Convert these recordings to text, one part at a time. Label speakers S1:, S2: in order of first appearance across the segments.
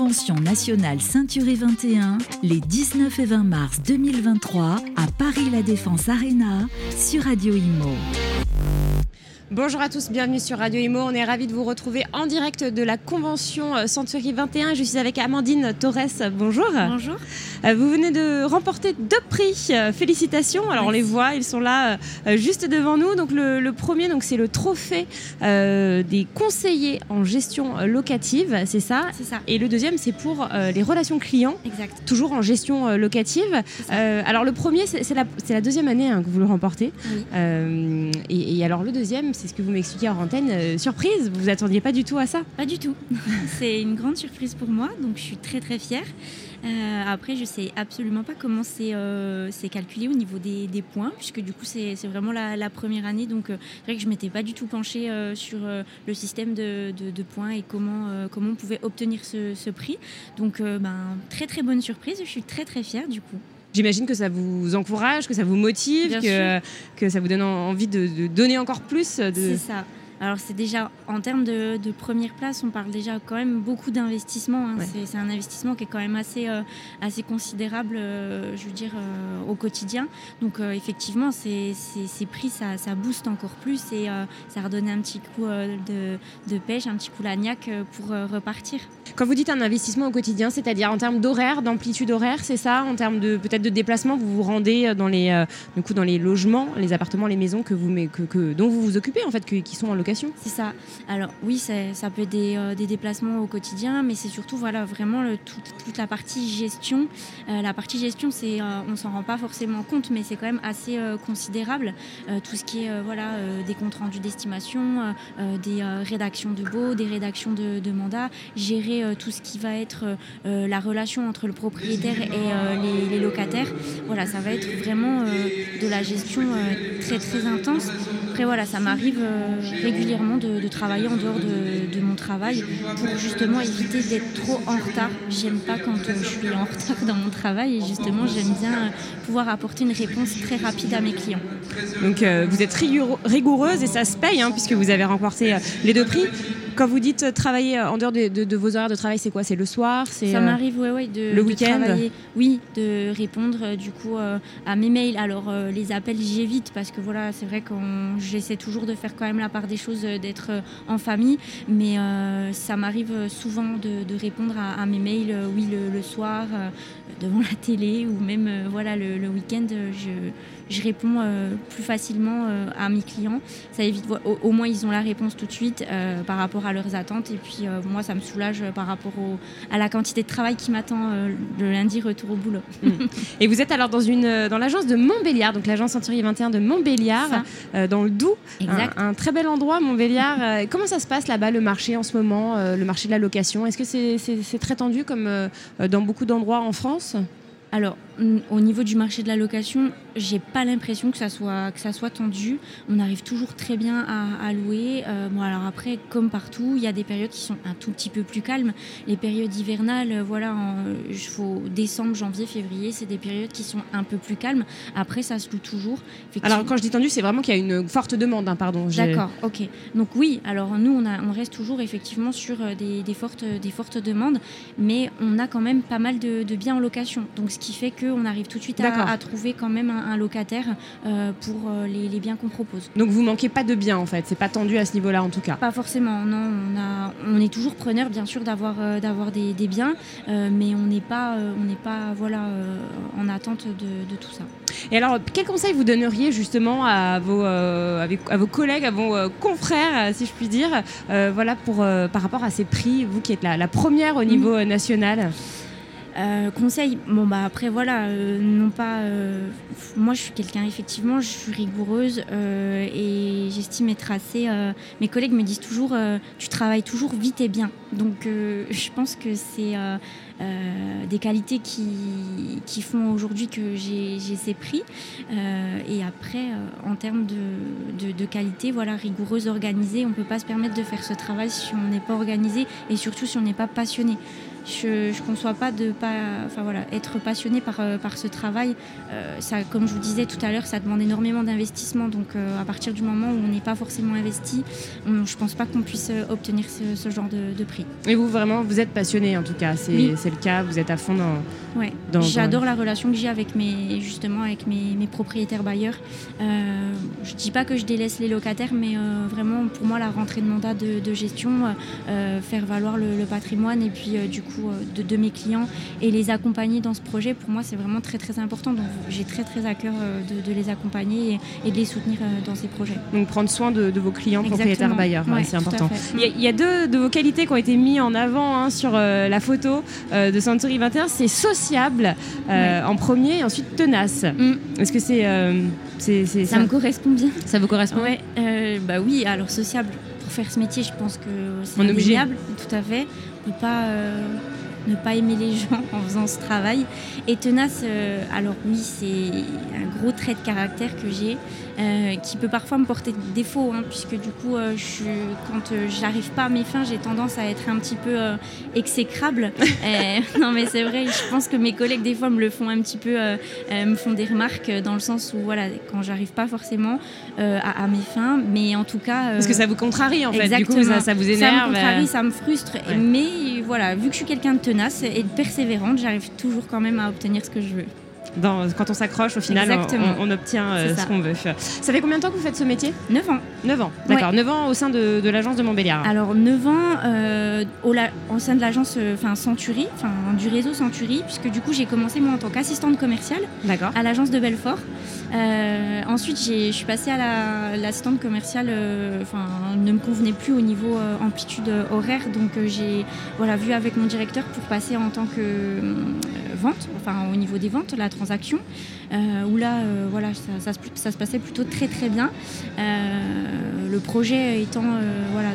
S1: Convention nationale Ceinturée 21 les 19 et 20 mars 2023 à Paris La Défense Arena sur Radio Imo.
S2: Bonjour à tous, bienvenue sur Radio Imo. On est ravis de vous retrouver en direct de la convention euh, Century 21. Je suis avec Amandine Torres. Bonjour.
S3: Bonjour.
S2: Euh, vous venez de remporter deux prix. Euh, félicitations. Alors on les voit, ils sont là juste devant nous. Donc le, premier, donc c'est le trophée des conseillers en gestion locative, c'est ça?
S3: C'est ça.
S2: Et le deuxième, c'est pour les relations clients.
S3: Exact.
S2: Toujours en gestion locative. alors le premier, c'est la, deuxième année hein, que vous le remportez.
S3: Oui.
S2: Et, et alors le deuxième, c'est ce que vous m'expliquez en antenne. Euh, surprise, vous vous attendiez pas du tout à ça
S3: Pas du tout. c'est une grande surprise pour moi, donc je suis très très fière. Euh, après, je sais absolument pas comment c'est euh, calculé au niveau des, points, puisque du coup, c'est vraiment la, première année. Donc, c'est vrai que je m'étais pas du tout penchée sur le système de, points et comment, comment on pouvait obtenir ce, ce prix. Donc, ben, très très bonne surprise. Je suis très très fière du coup.
S2: J'imagine que ça vous encourage, que ça vous motive, que, que, ça vous donne envie de, de donner encore plus. De...
S3: C'est ça. Alors c'est déjà en termes de, première place, on parle déjà quand même beaucoup d'investissement. Hein. C'est un investissement qui est quand même assez, euh, assez considérable, euh, je veux dire, euh, au quotidien. Donc effectivement, ces, ces, prix, ça, ça, booste encore plus et ça redonne un petit coup de, de, pêche, un petit coup l'agnac pour repartir.
S2: Quand vous dites un investissement au quotidien, c'est-à-dire en termes d'horaire, d'amplitude horaire, c'est ça? En termes de peut-être de déplacement, vous vous rendez dans les, du coup, dans les logements, les appartements, les maisons que vous, que, dont vous vous occupez en fait, qui sont en location?
S3: C'est ça. Alors oui, ça peut être euh, des, déplacements au quotidien, mais c'est surtout voilà vraiment toute, la partie gestion. Euh, la partie gestion, c'est euh, on s'en rend pas forcément compte, mais c'est quand même assez considérable. tout ce qui est voilà des comptes rendus d'estimation, des rédactions de baux, des rédactions de, de mandats, gérer tout ce qui va être la relation entre le propriétaire et les, locataires. Voilà, ça va être vraiment de la gestion très très intense. Après voilà, ça m'arrive régulièrement de, travailler en dehors de, mon travail pour justement éviter d'être trop en retard. J'aime pas quand euh, je suis en retard dans mon travail et justement j'aime bien euh, pouvoir apporter une réponse très rapide à mes clients.
S2: Donc euh, vous êtes rigoureuse et ça se paye hein, puisque vous avez remporté les deux prix. Quand vous dites euh, travailler euh, en dehors de, vos horaires de travail, c'est quoi? C'est le soir? C'est
S3: ça euh, m'arrive, ouais, ouais, de
S2: le week-end?
S3: Oui, de répondre du coup à mes mails. Alors les appels, j'évite parce que voilà, c'est vrai que j'essaie toujours de faire quand même la part des choses, d'être en famille, mais ça m'arrive souvent de, répondre à, mes mails, oui, le, soir, devant la télé ou même voilà le, le week-end. je je réponds plus facilement à mes clients. Ça évite, au, moins ils ont la réponse tout de suite par rapport à leurs attentes. Et puis moi, ça me soulage par rapport à la quantité de travail qui m'attend le lundi retour au boulot.
S2: Mm. Et vous êtes alors dans, une, dans l'agence de Montbéliard, donc l'agence Century 21 de Montbéliard, dans le Doubs.
S3: Exact.
S2: Un, très bel endroit, Montbéliard. comment ça se passe là-bas, le marché en ce moment, le marché de la location? Est-ce que c'est, c'est très tendu comme dans beaucoup d'endroits en France?
S3: Alors, au niveau du marché de la location, j'ai pas l'impression que ça soit que ça soit tendu. On arrive toujours très bien à, louer. Euh, bon, alors après, comme partout, il y a des périodes qui sont un tout petit peu plus calmes. Les périodes hivernales, euh, voilà, il faut décembre, janvier, février, c'est des périodes qui sont un peu plus calmes. Après, ça se loue toujours.
S2: Alors, quand je dis tendu, c'est vraiment qu'il y a une forte demande, hein, pardon.
S3: D'accord, ok. Donc oui, alors nous, on, a, on reste toujours effectivement sur euh, des, fortes des fortes demandes, mais on a quand même pas mal de, de biens en location. Donc ce qui fait que on arrive tout de suite à, trouver quand même un, locataire euh, pour euh, les, biens qu'on propose.
S2: Donc vous manquez pas de biens en fait, c'est pas tendu à ce niveau-là en tout cas.
S3: Pas forcément, non. On, a, on est toujours preneur bien sûr d'avoir euh, d'avoir des, biens, mais on n'est pas on n'est pas voilà en attente de, tout ça.
S2: Et alors, quel conseil vous donneriez justement à vos, à vos collègues, à vos confrères, si je puis dire, voilà, pour, par rapport à ces prix, vous qui êtes la, la première au niveau national?
S3: Euh, conseil, bon bah après voilà, euh, non pas. Euh, moi je suis quelqu'un effectivement, je suis rigoureuse et j'estime être assez. mes collègues me disent toujours, tu travailles toujours vite et bien. Donc je pense que c'est des qualités qui, qui font aujourd'hui que j'ai ces prix. et après, en termes de, de, de, qualité, voilà, rigoureuse, organisée, on peut pas se permettre de faire ce travail si on n'est pas organisé et surtout si on n'est pas passionné. Je ne conçois pas de pas, enfin voilà, être passionné par, par ce travail. ça, comme je vous disais tout à l'heure, ça demande énormément d'investissement. Donc à partir du moment où on n'est pas forcément investi, je ne pense pas qu'on puisse obtenir ce, genre de, prix.
S2: Et vous vraiment, vous êtes passionné en tout cas, c'est le cas, vous êtes à fond dans.
S3: Ouais. J'adore la relation que j'ai avec mes justement avec mes, mes propriétaires bailleurs. Euh, je dis pas que je délaisse les locataires, mais euh, vraiment pour moi la rentrée de mandat de, gestion, euh, faire valoir le, patrimoine et puis du coup de, mes clients et les accompagner dans ce projet, pour moi c'est vraiment très très important. Donc j'ai très très à cœur de, les accompagner et, de les soutenir dans ces projets.
S2: Donc prendre soin de, vos clients propriétaires bailleurs, c'est important. Il y, a, deux de vos qualités qui ont été mises en avant hein, sur la photo de Century 21, c'est sociable en premier et ensuite tenace. Mm. Est-ce que c'est
S3: ça, me correspond bien.
S2: Ça vous correspond?
S3: Ouais, euh, Bah oui, alors sociable. Pour faire ce métier, je pense que c'est indéniable, tout à fait. On peut pas euh, ne pas aimer les gens en faisant ce travail. Et tenace, euh, alors oui, c'est un gros trait de caractère que j'ai. Euh, qui peut parfois me porter défaut, hein, puisque du coup, euh, je, quand euh, j'arrive pas à mes fins, j'ai tendance à être un petit peu exécrable. non, mais c'est vrai, je pense que mes collègues, des fois, me le font un petit peu, me font des remarques dans le sens où, voilà, quand j'arrive pas forcément à, mes fins, mais en tout cas.
S2: Parce que ça vous contrarie, en fait, du coup, ça, vous énerve.
S3: Ça me contrarie, ça me frustre, mais voilà, vu que je suis quelqu'un de tenace et persévérante, j'arrive toujours quand même à obtenir ce que je veux
S2: quand on s'accroche, au final, on, obtient euh, ce qu'on veut. Ça fait combien de temps que vous faites ce métier?
S3: 9 ans.
S2: 9 ans, d'accord. 9 ans au sein de, l'agence de Montbéliard.
S3: Alors, 9 ans euh, au, au, sein de l'agence euh, enfin Century, du réseau Century, puisque du coup, j'ai commencé moi en tant qu'assistante commerciale à l'agence de Belfort. ensuite, je suis passée à l'assistante commerciale, enfin, ne me convenait plus au niveau amplitude horaire, donc j'ai voilà, vu avec mon directeur pour passer en tant que vente, enfin au niveau des ventes, la transaction, euh, où là, euh, voilà, ça, se passait plutôt très très bien. Euh, le projet étant voilà,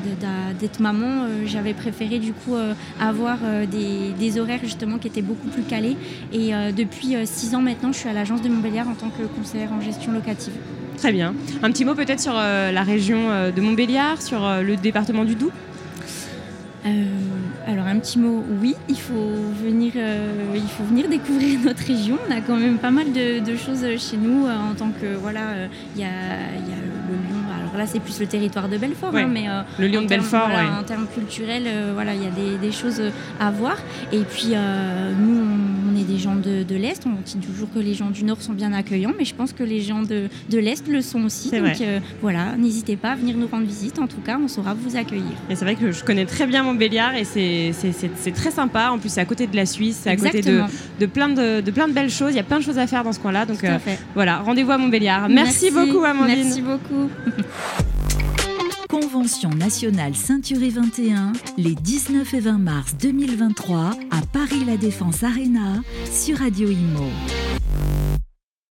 S3: d'être maman, j'avais préféré du coup avoir des, horaires justement qui étaient beaucoup plus calés. Et depuis six ans maintenant, je suis à l'agence de Montbéliard en tant que conseillère en gestion locative.
S2: Très bien. Un petit mot peut-être sur la région de Montbéliard, sur le département du Doubs?
S3: Alors un petit mot, oui, il faut venir, euh, il faut venir découvrir notre région. On a quand même pas mal de, choses chez nous euh, en tant que voilà, euh, il y, a, le Lyon. Alors là, c'est plus le territoire de Belfort, hein, mais
S2: le Lyon de Belfort.
S3: En termes culturels, voilà, il y a des, des, choses à voir. Et puis nous, on est des gens de, de l'Est. On dit toujours que les gens du Nord sont bien accueillants, mais je pense que les gens de, de l'Est le sont aussi. Donc euh, voilà, n'hésitez pas à venir nous rendre visite. En tout cas, on saura vous accueillir.
S2: Et c'est vrai que je connais très bien Montbéliard et c'est très sympa. En plus, c'est à côté de la Suisse, c'est à côté de, de, plein de, de, plein de belles choses. Il y a plein de choses à faire dans ce coin-là. Donc euh, voilà, rendez-vous à Montbéliard. Merci, Merci beaucoup, Amandine.
S3: Merci beaucoup.
S1: Convention nationale Ceinturée 21, les 19 et 20 mars 2023 à Paris La Défense Arena sur Radio Imo.